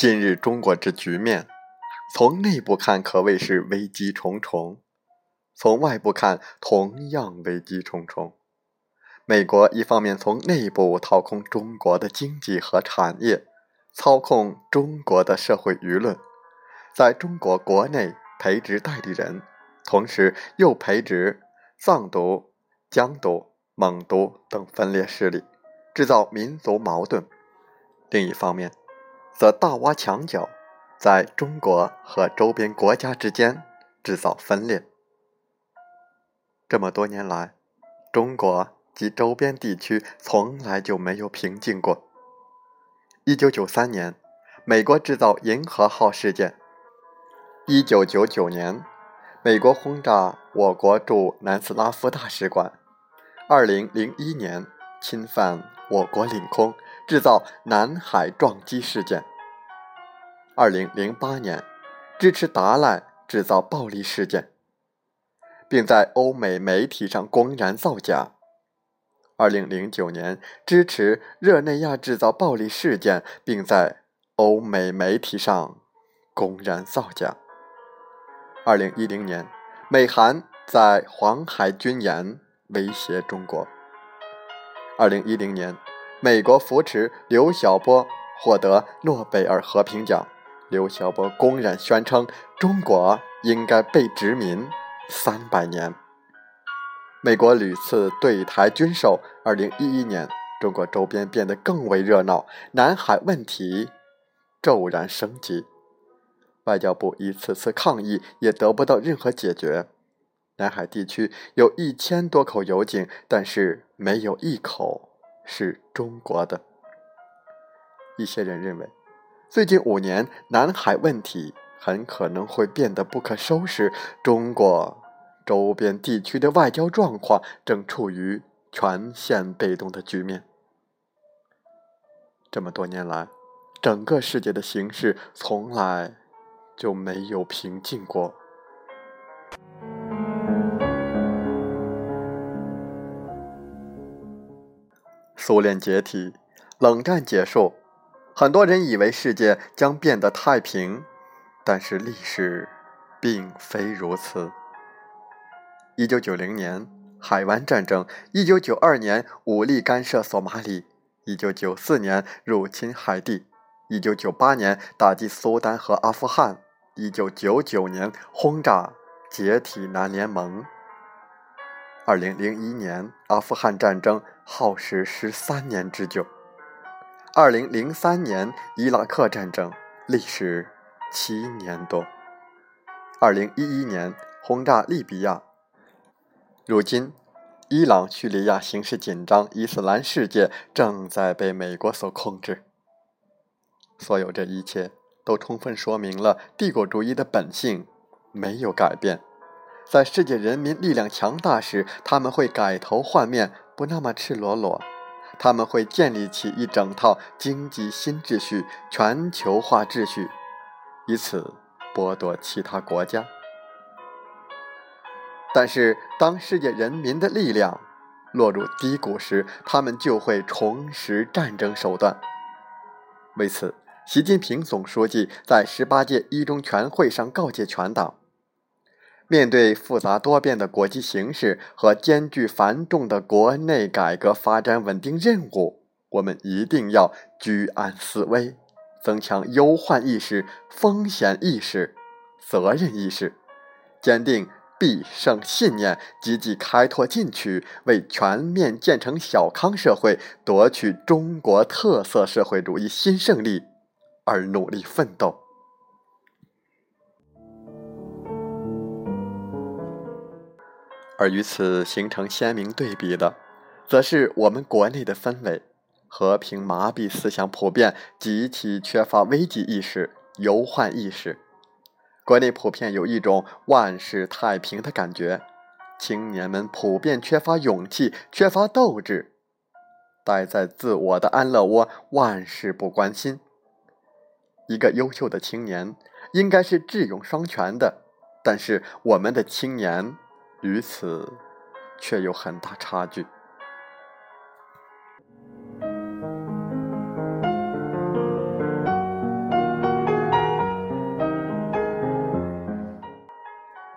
今日中国之局面，从内部看可谓是危机重重，从外部看同样危机重重。美国一方面从内部掏空中国的经济和产业，操控中国的社会舆论，在中国国内培植代理人，同时又培植藏独、疆独、蒙独等分裂势力，制造民族矛盾。另一方面，则大挖墙角，在中国和周边国家之间制造分裂。这么多年来，中国及周边地区从来就没有平静过。一九九三年，美国制造“银河号”事件；一九九九年，美国轰炸我国驻南斯拉夫大使馆；二零零一年，侵犯我国领空。制造南海撞击事件。二零零八年，支持达赖制造暴力事件，并在欧美媒体上公然造假。二零零九年，支持热内亚制造暴力事件，并在欧美媒体上公然造假。二零一零年，美韩在黄海军演威胁中国。二零一零年。美国扶持刘晓波获得诺贝尔和平奖，刘晓波公然宣称中国应该被殖民三百年。美国屡次对台军售，二零一一年，中国周边变得更为热闹，南海问题骤然升级，外交部一次次抗议也得不到任何解决。南海地区有一千多口油井，但是没有一口。是中国的。一些人认为，最近五年南海问题很可能会变得不可收拾。中国周边地区的外交状况正处于全线被动的局面。这么多年来，整个世界的形势从来就没有平静过。苏联解体，冷战结束，很多人以为世界将变得太平，但是历史并非如此。一九九零年海湾战争，一九九二年武力干涉索马里，一九九四年入侵海地，一九九八年打击苏丹和阿富汗，一九九九年轰炸解体南联盟。二零零一年，阿富汗战争耗时十三年之久。二零零三年，伊拉克战争历时七年多。二零一一年，轰炸利比亚。如今，伊朗、叙利亚形势紧张，伊斯兰世界正在被美国所控制。所有这一切，都充分说明了帝国主义的本性没有改变。在世界人民力量强大时，他们会改头换面，不那么赤裸裸。他们会建立起一整套经济新秩序、全球化秩序，以此剥夺其他国家。但是，当世界人民的力量落入低谷时，他们就会重拾战争手段。为此，习近平总书记在十八届一中全会上告诫全党。面对复杂多变的国际形势和艰巨繁重的国内改革发展稳定任务，我们一定要居安思危，增强忧患意识、风险意识、责任意识，坚定必胜信念，积极开拓进取，为全面建成小康社会、夺取中国特色社会主义新胜利而努力奋斗。而与此形成鲜明对比的，则是我们国内的氛围。和平麻痹思想普遍，极其缺乏危机意识、忧患意识。国内普遍有一种万事太平的感觉，青年们普遍缺乏勇气，缺乏斗志，待在自我的安乐窝，万事不关心。一个优秀的青年应该是智勇双全的，但是我们的青年与此却有很大差距。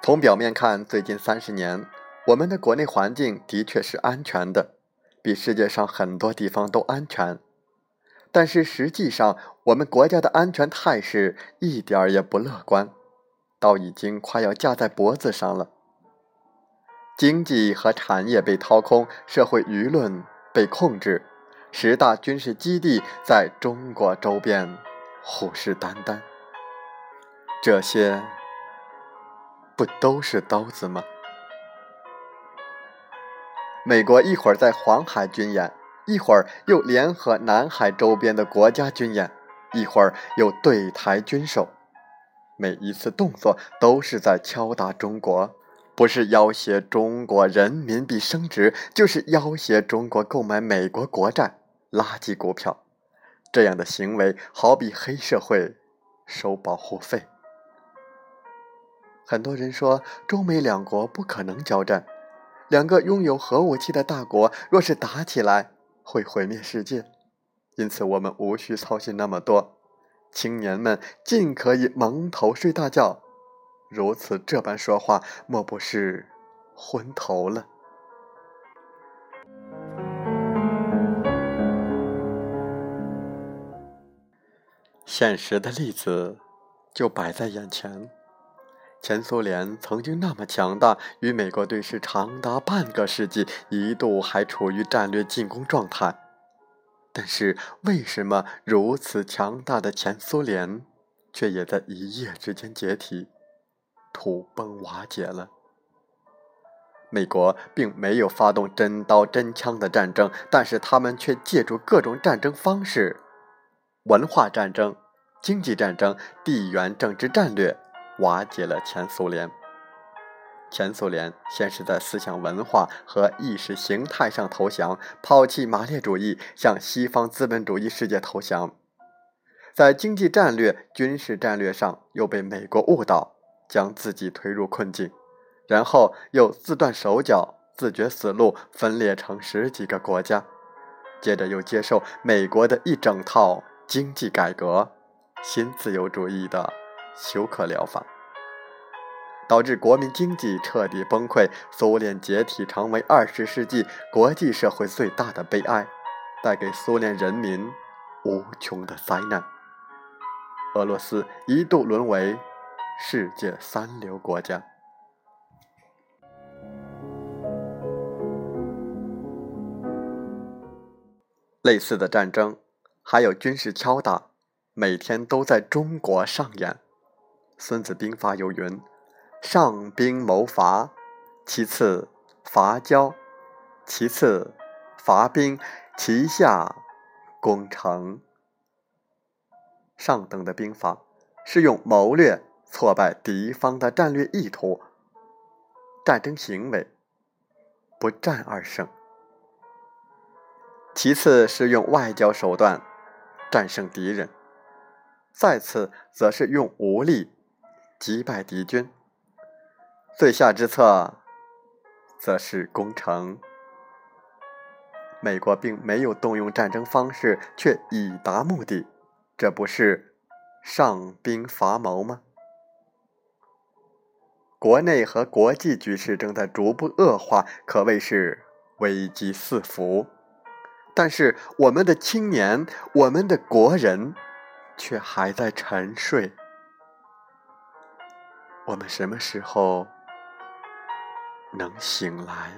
从表面看，最近三十年，我们的国内环境的确是安全的，比世界上很多地方都安全。但是实际上，我们国家的安全态势一点儿也不乐观，倒已经快要架在脖子上了。经济和产业被掏空，社会舆论被控制，十大军事基地在中国周边虎视眈眈，这些。不都是刀子吗？美国一会儿在黄海军演，一会儿又联合南海周边的国家军演，一会儿又对台军售，每一次动作都是在敲打中国，不是要挟中国人民币升值，就是要挟中国购买美国国债、垃圾股票。这样的行为好比黑社会收保护费。很多人说，中美两国不可能交战，两个拥有核武器的大国若是打起来，会毁灭世界。因此，我们无需操心那么多，青年们尽可以蒙头睡大觉。如此这般说话，莫不是昏头了？现实的例子就摆在眼前。前苏联曾经那么强大，与美国对视长达半个世纪，一度还处于战略进攻状态。但是，为什么如此强大的前苏联，却也在一夜之间解体、土崩瓦解了？美国并没有发动真刀真枪的战争，但是他们却借助各种战争方式：文化战争、经济战争、地缘政治战略。瓦解了前苏联。前苏联先是在思想文化和意识形态上投降，抛弃马列主义，向西方资本主义世界投降；在经济战略、军事战略上又被美国误导，将自己推入困境，然后又自断手脚，自绝死路，分裂成十几个国家，接着又接受美国的一整套经济改革、新自由主义的。休克疗法导致国民经济彻底崩溃，苏联解体成为二十世纪国际社会最大的悲哀，带给苏联人民无穷的灾难。俄罗斯一度沦为世界三流国家。类似的战争还有军事敲打，每天都在中国上演。《孙子兵法》有云：“上兵谋伐，其次伐交，其次伐兵，其下攻城。”上等的兵法是用谋略挫败敌方的战略意图、战争行为，不战而胜；其次是用外交手段战胜敌人；再次则是用武力。击败敌军，最下之策，则是攻城。美国并没有动用战争方式，却已达目的，这不是上兵伐谋吗？国内和国际局势正在逐步恶化，可谓是危机四伏。但是我们的青年，我们的国人，却还在沉睡。我们什么时候能醒来？